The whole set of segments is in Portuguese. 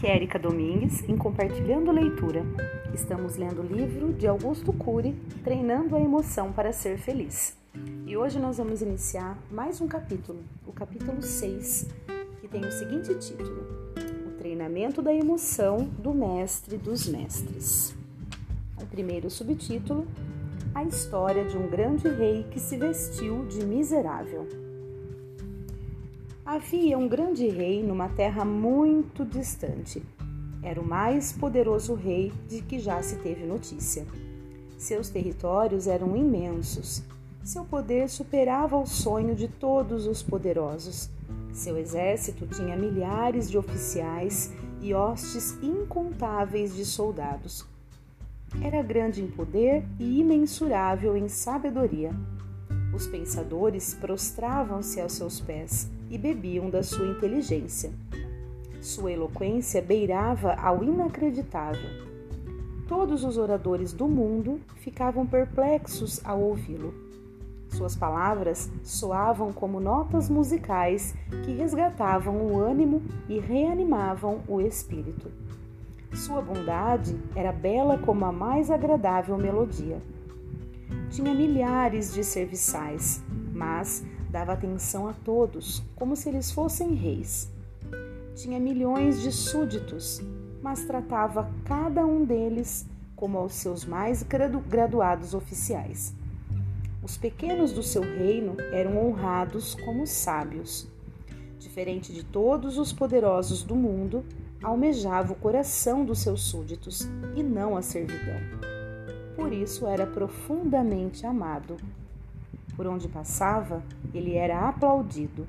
Aqui é Erika Domingues em Compartilhando Leitura. Estamos lendo o livro de Augusto Cury, Treinando a Emoção para Ser Feliz. E hoje nós vamos iniciar mais um capítulo, o capítulo 6, que tem o seguinte título: O Treinamento da Emoção do Mestre dos Mestres. O primeiro subtítulo: A História de um Grande Rei que se vestiu de miserável. Havia um grande rei numa terra muito distante. Era o mais poderoso rei de que já se teve notícia. Seus territórios eram imensos. Seu poder superava o sonho de todos os poderosos. Seu exército tinha milhares de oficiais e hostes incontáveis de soldados. Era grande em poder e imensurável em sabedoria. Os pensadores prostravam-se aos seus pés e bebiam da sua inteligência. Sua eloquência beirava ao inacreditável. Todos os oradores do mundo ficavam perplexos ao ouvi-lo. Suas palavras soavam como notas musicais que resgatavam o ânimo e reanimavam o espírito. Sua bondade era bela como a mais agradável melodia. Tinha milhares de serviçais, mas dava atenção a todos, como se eles fossem reis. Tinha milhões de súditos, mas tratava cada um deles como aos seus mais graduados oficiais. Os pequenos do seu reino eram honrados como sábios. Diferente de todos os poderosos do mundo, almejava o coração dos seus súditos e não a servidão. Por isso era profundamente amado por onde passava, ele era aplaudido.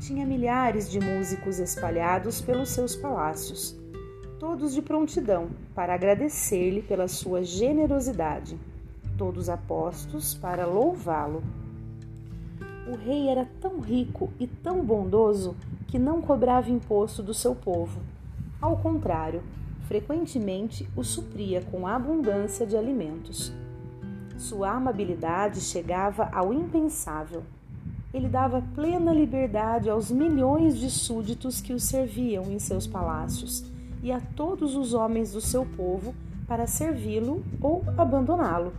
Tinha milhares de músicos espalhados pelos seus palácios, todos de prontidão para agradecer-lhe pela sua generosidade, todos apostos para louvá-lo. O rei era tão rico e tão bondoso que não cobrava imposto do seu povo. Ao contrário, frequentemente o supria com abundância de alimentos. Sua amabilidade chegava ao impensável. Ele dava plena liberdade aos milhões de súditos que o serviam em seus palácios e a todos os homens do seu povo para servi-lo ou abandoná-lo.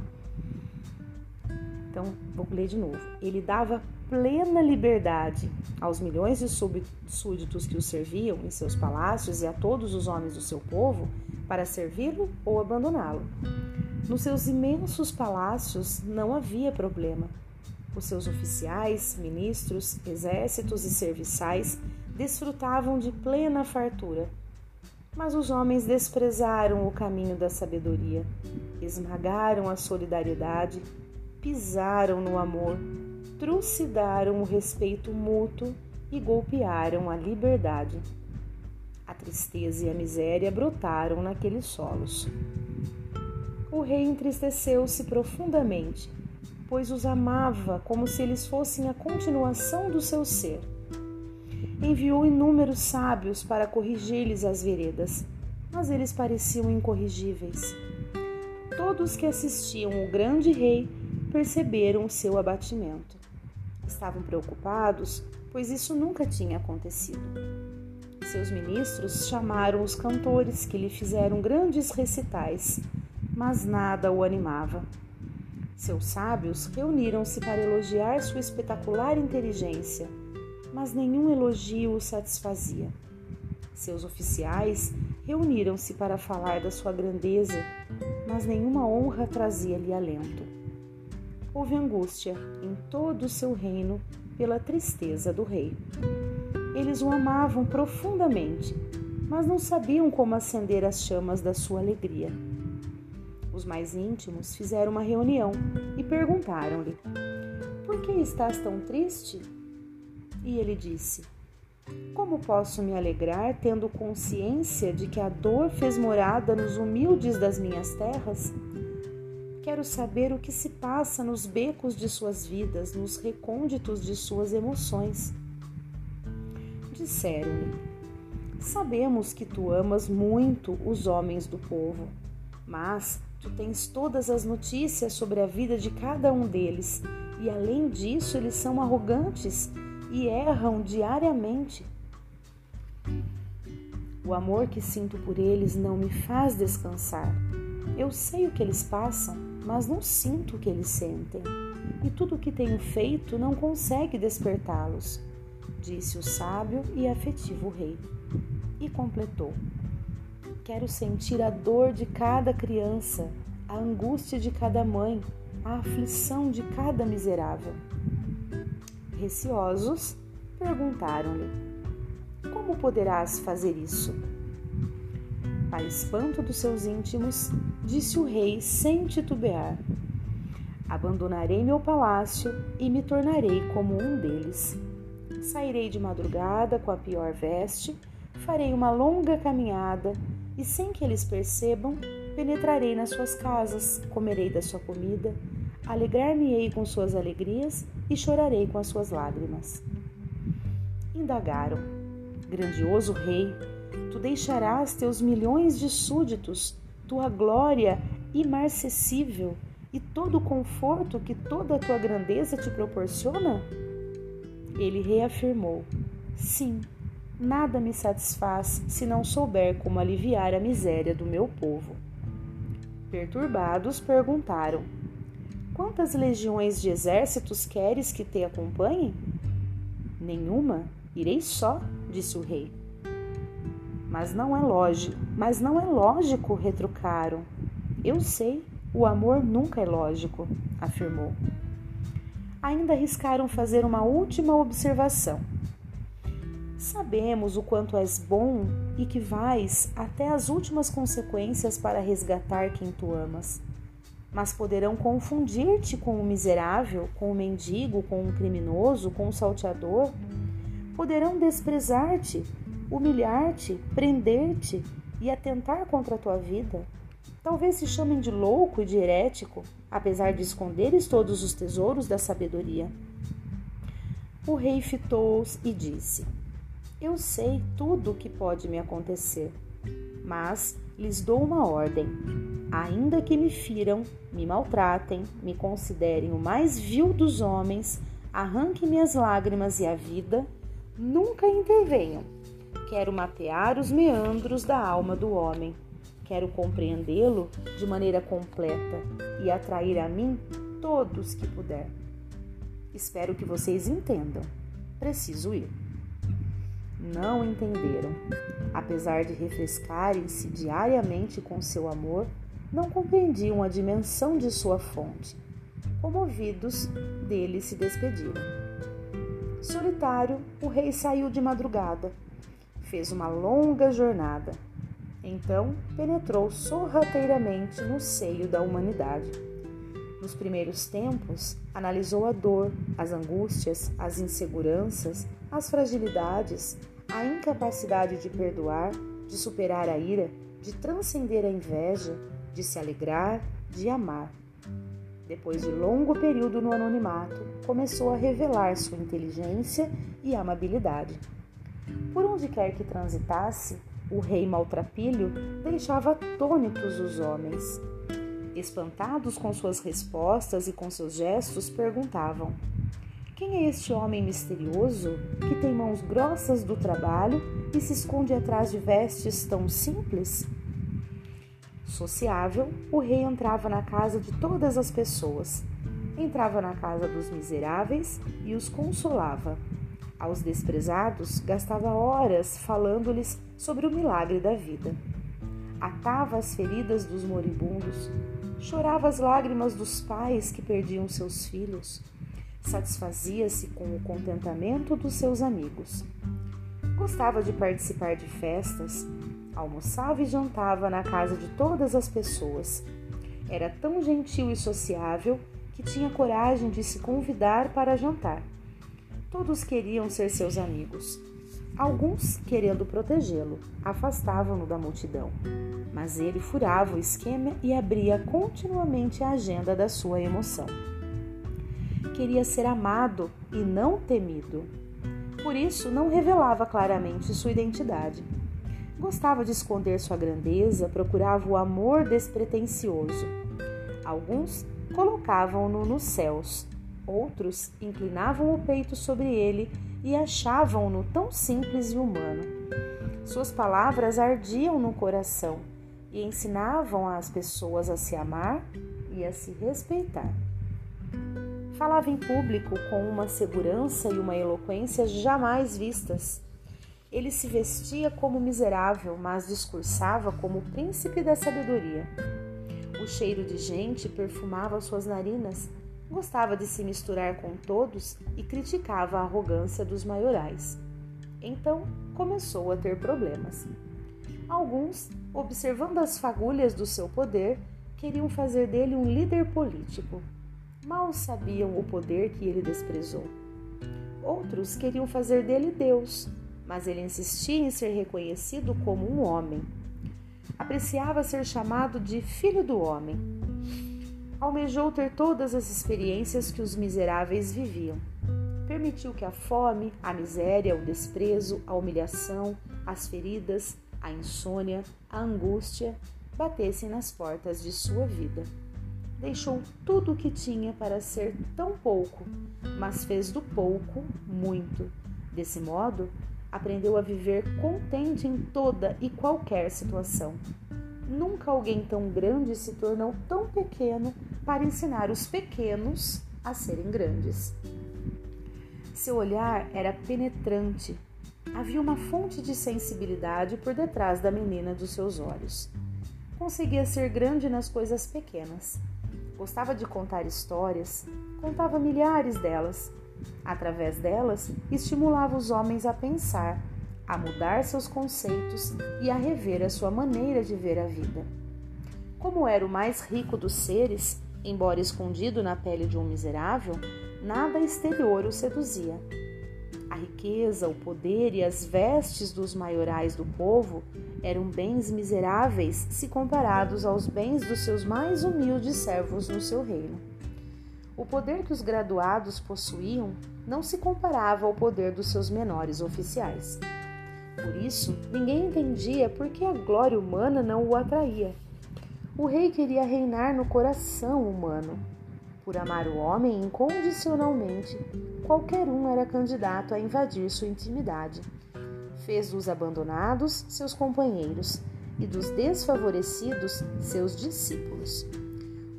Então, vou ler de novo. Ele dava plena liberdade aos milhões de súditos que o serviam em seus palácios e a todos os homens do seu povo para servi-lo ou abandoná-lo. Nos seus imensos palácios não havia problema. Os seus oficiais, ministros, exércitos e serviçais desfrutavam de plena fartura. Mas os homens desprezaram o caminho da sabedoria, esmagaram a solidariedade, pisaram no amor, trucidaram o respeito mútuo e golpearam a liberdade. A tristeza e a miséria brotaram naqueles solos o rei entristeceu-se profundamente, pois os amava como se eles fossem a continuação do seu ser. Enviou inúmeros sábios para corrigir-lhes as veredas, mas eles pareciam incorrigíveis. Todos que assistiam o grande rei perceberam o seu abatimento. Estavam preocupados, pois isso nunca tinha acontecido. Seus ministros chamaram os cantores que lhe fizeram grandes recitais mas nada o animava. Seus sábios reuniram-se para elogiar sua espetacular inteligência, mas nenhum elogio o satisfazia. Seus oficiais reuniram-se para falar da sua grandeza, mas nenhuma honra trazia-lhe alento. Houve angústia em todo o seu reino pela tristeza do rei. Eles o amavam profundamente, mas não sabiam como acender as chamas da sua alegria. Os mais íntimos fizeram uma reunião e perguntaram-lhe: Por que estás tão triste? E ele disse: Como posso me alegrar tendo consciência de que a dor fez morada nos humildes das minhas terras? Quero saber o que se passa nos becos de suas vidas, nos recônditos de suas emoções. Disseram-lhe: Sabemos que tu amas muito os homens do povo, mas Tu tens todas as notícias sobre a vida de cada um deles, e além disso, eles são arrogantes e erram diariamente. O amor que sinto por eles não me faz descansar. Eu sei o que eles passam, mas não sinto o que eles sentem. E tudo o que tenho feito não consegue despertá-los, disse o sábio e afetivo rei. E completou: Quero sentir a dor de cada criança, a angústia de cada mãe, a aflição de cada miserável. Receosos, perguntaram-lhe: Como poderás fazer isso? Para espanto dos seus íntimos, disse o rei sem titubear: Abandonarei meu palácio e me tornarei como um deles. Sairei de madrugada com a pior veste, farei uma longa caminhada e, sem que eles percebam, penetrarei nas suas casas, comerei da sua comida, alegrar-me-ei com suas alegrias e chorarei com as suas lágrimas. Indagaram: Grandioso rei, tu deixarás teus milhões de súditos, tua glória imarcessível e todo o conforto que toda a tua grandeza te proporciona? Ele reafirmou: Sim, nada me satisfaz se não souber como aliviar a miséria do meu povo. Perturbados, perguntaram: Quantas legiões de exércitos queres que te acompanhem? Nenhuma, irei só, disse o rei. Mas não é lógico, mas não é lógico, retrucaram. Eu sei, o amor nunca é lógico, afirmou. Ainda arriscaram fazer uma última observação. Sabemos o quanto és bom e que vais até as últimas consequências para resgatar quem tu amas. Mas poderão confundir-te com o miserável, com o mendigo, com o criminoso, com o salteador. Poderão desprezar-te, humilhar-te, prender-te e atentar contra a tua vida. Talvez se chamem de louco e de herético, apesar de esconderes todos os tesouros da sabedoria. O rei fitou-os e disse: Eu sei tudo o que pode me acontecer, mas lhes dou uma ordem. Ainda que me firam, me maltratem, me considerem o mais vil dos homens, arranquem minhas lágrimas e a vida, nunca intervenham. Quero mapear os meandros da alma do homem Quero compreendê-lo de maneira completa e atrair a mim todos que puder. Espero que vocês entendam. Preciso ir. Não entenderam. Apesar de refrescarem-se diariamente com seu amor, não compreendiam a dimensão de sua fonte. Comovidos, dele se despediram. Solitário, o rei saiu de madrugada. Fez uma longa jornada então penetrou sorrateiramente no seio da humanidade. Nos primeiros tempos, analisou a dor, as angústias, as inseguranças, as fragilidades, a incapacidade de perdoar, de superar a ira, de transcender a inveja, de se alegrar, de amar. Depois de longo período no anonimato, começou a revelar sua inteligência e amabilidade. Por onde quer que transitasse, o rei maltrapilho deixava atônitos os homens. Espantados com suas respostas e com seus gestos, perguntavam: Quem é este homem misterioso que tem mãos grossas do trabalho e se esconde atrás de vestes tão simples? Sociável, o rei entrava na casa de todas as pessoas. Entrava na casa dos miseráveis e os consolava. Aos desprezados, gastava horas falando-lhes sobre o milagre da vida. Atava as feridas dos moribundos, chorava as lágrimas dos pais que perdiam seus filhos, satisfazia-se com o contentamento dos seus amigos. Gostava de participar de festas, almoçava e jantava na casa de todas as pessoas. Era tão gentil e sociável que tinha coragem de se convidar para jantar. Todos queriam ser seus amigos. Alguns, querendo protegê-lo, afastavam-no da multidão, mas ele furava o esquema e abria continuamente a agenda da sua emoção. Queria ser amado e não temido. Por isso, não revelava claramente sua identidade. Gostava de esconder sua grandeza, procurava o amor despretensioso. Alguns colocavam-no nos céus, Outros inclinavam o peito sobre ele e achavam-no tão simples e humano. Suas palavras ardiam no coração e ensinavam as pessoas a se amar e a se respeitar. Falava em público com uma segurança e uma eloquência jamais vistas. Ele se vestia como miserável, mas discursava como príncipe da sabedoria. O cheiro de gente perfumava suas narinas, gostava de se misturar com todos e criticava a arrogância dos maiorais. Então começou a ter problemas. Alguns, observando as fagulhas do seu poder, queriam fazer dele um líder político. Mal sabiam o poder que ele desprezou. Outros queriam fazer dele Deus, mas ele insistia em ser reconhecido como um homem. Apreciava ser chamado de filho do homem. Almejou ter todas as experiências que os miseráveis viviam permitiu que a fome, a miséria, o desprezo, a humilhação, as feridas, a insônia, a angústia batessem nas portas de sua vida. Deixou tudo o que tinha para ser tão pouco, mas fez do pouco muito. Desse modo, aprendeu a viver contente em toda e qualquer situação. Nunca alguém tão grande se tornou tão pequeno para ensinar os pequenos a serem grandes. Seu olhar era penetrante. Havia uma fonte de sensibilidade por detrás da menina dos seus olhos. Conseguia ser grande nas coisas pequenas. Gostava de contar histórias, contava milhares delas. Através delas, estimulava os homens a pensar, a mudar seus conceitos e a rever a sua maneira de ver a vida. Como era o mais rico dos seres, embora escondido na pele de um miserável, nada exterior o seduzia. A riqueza, o poder e as vestes dos maiorais do povo eram bens miseráveis se comparados aos bens dos seus mais humildes servos no seu reino. O poder que os graduados possuíam não se comparava ao poder dos seus menores oficiais. Por isso, ninguém entendia por que a glória humana não o atraía. O rei queria reinar no coração humano por amar o homem incondicionalmente, qualquer um era candidato a invadir sua intimidade. Fez dos abandonados seus companheiros e dos desfavorecidos seus discípulos.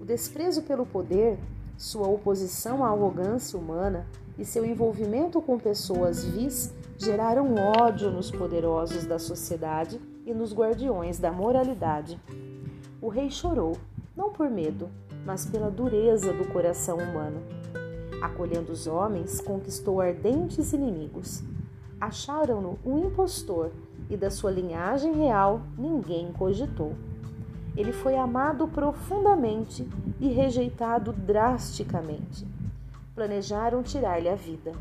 O desprezo pelo poder, sua oposição à arrogância humana e seu envolvimento com pessoas vis geraram ódio nos poderosos da sociedade e nos guardiões da moralidade. O rei chorou, não por medo, mas pela dureza do coração humano. Acolhendo os homens, conquistou ardentes inimigos. Acharam-no um impostor e da sua linhagem real ninguém cogitou. Ele foi amado profundamente e rejeitado drasticamente. Planejaram tirar-lhe a vida.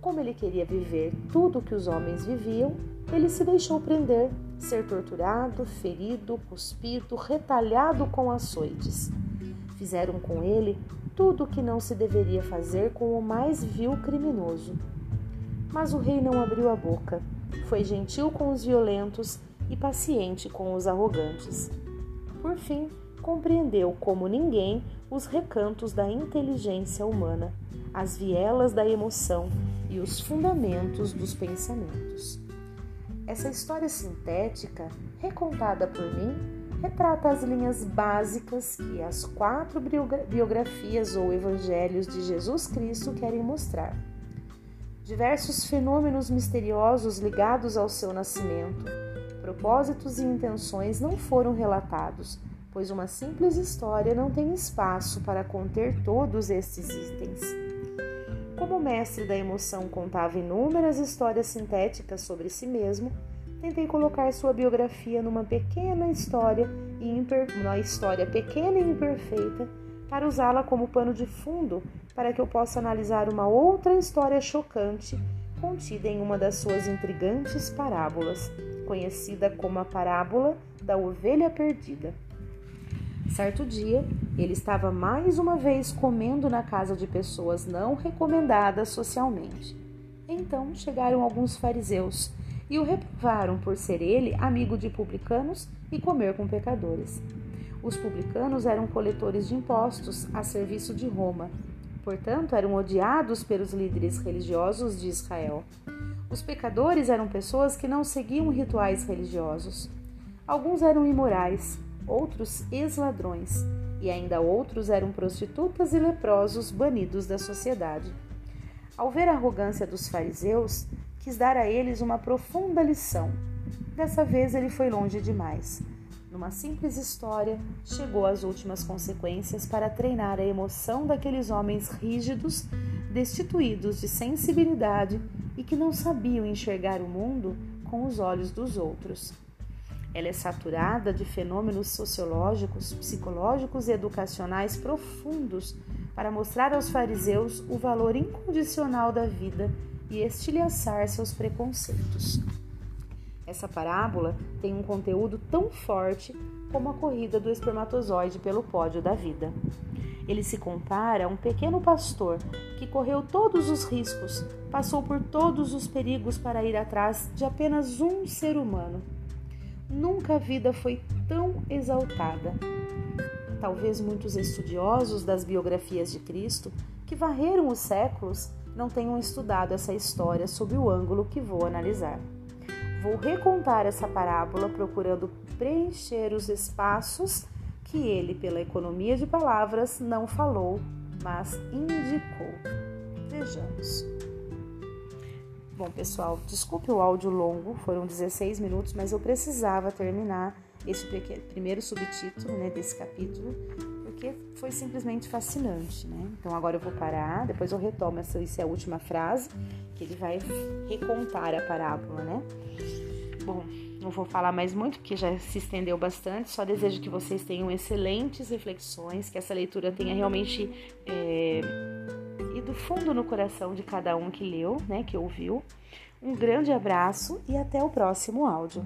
Como ele queria viver tudo o que os homens viviam, ele se deixou prender, ser torturado, ferido, cuspido, retalhado com açoites. Fizeram com ele tudo o que não se deveria fazer com o mais vil criminoso. Mas o rei não abriu a boca, foi gentil com os violentos e paciente com os arrogantes. Por fim, compreendeu como ninguém os recantos da inteligência humana, as vielas da emoção e os fundamentos dos pensamentos. Essa história sintética, recontada por mim, retrata as linhas básicas que as quatro biografias ou evangelhos de Jesus Cristo querem mostrar. Diversos fenômenos misteriosos ligados ao seu nascimento, propósitos e intenções não foram relatados, pois uma simples história não tem espaço para conter todos estes itens. Como o mestre da emoção contava inúmeras histórias sintéticas sobre si mesmo, tentei colocar sua biografia numa pequena história e imper... uma história pequena e imperfeita para usá-la como pano de fundo para que eu possa analisar uma outra história chocante contida em uma das suas intrigantes parábolas, conhecida como a parábola da ovelha perdida. Certo dia, ele estava mais uma vez comendo na casa de pessoas não recomendadas socialmente. Então chegaram alguns fariseus e o reprovaram por ser ele amigo de publicanos e comer com pecadores. Os publicanos eram coletores de impostos a serviço de Roma, portanto, eram odiados pelos líderes religiosos de Israel. Os pecadores eram pessoas que não seguiam rituais religiosos. Alguns eram imorais, outros ex-ladrões, e ainda outros eram prostitutas e leprosos banidos da sociedade. Ao ver a arrogância dos fariseus, quis dar a eles uma profunda lição. Dessa vez ele foi longe demais. Numa simples história, chegou às últimas consequências para treinar a emoção daqueles homens rígidos, destituídos de sensibilidade e que não sabiam enxergar o mundo com os olhos dos outros. Ela é saturada de fenômenos sociológicos, psicológicos e educacionais profundos para mostrar aos fariseus o valor incondicional da vida e estilhaçar seus preconceitos. Essa parábola tem um conteúdo tão forte como a corrida do espermatozoide pelo pódio da vida. Ele se compara a um pequeno pastor que correu todos os riscos, passou por todos os perigos para ir atrás de apenas um ser humano Nunca a vida foi tão exaltada. Talvez muitos estudiosos das biografias de Cristo, que varreram os séculos, não tenham estudado essa história sob o ângulo que vou analisar. Vou recontar essa parábola procurando preencher os espaços que ele, pela economia de palavras, não falou, mas indicou. Vejamos. Bom, pessoal, desculpe o áudio longo, foram 16 minutos, mas eu precisava terminar esse primeiro subtítulo né, desse capítulo, porque foi simplesmente fascinante, né? Então agora eu vou parar, depois eu retomo essa, essa é a última frase, que ele vai recontar a parábola, né? Bom, não vou falar mais muito, porque já se estendeu bastante, só desejo que vocês tenham excelentes reflexões, que essa leitura tenha realmente... É, do fundo no coração de cada um que leu, né, que ouviu. Um grande abraço e até o próximo áudio.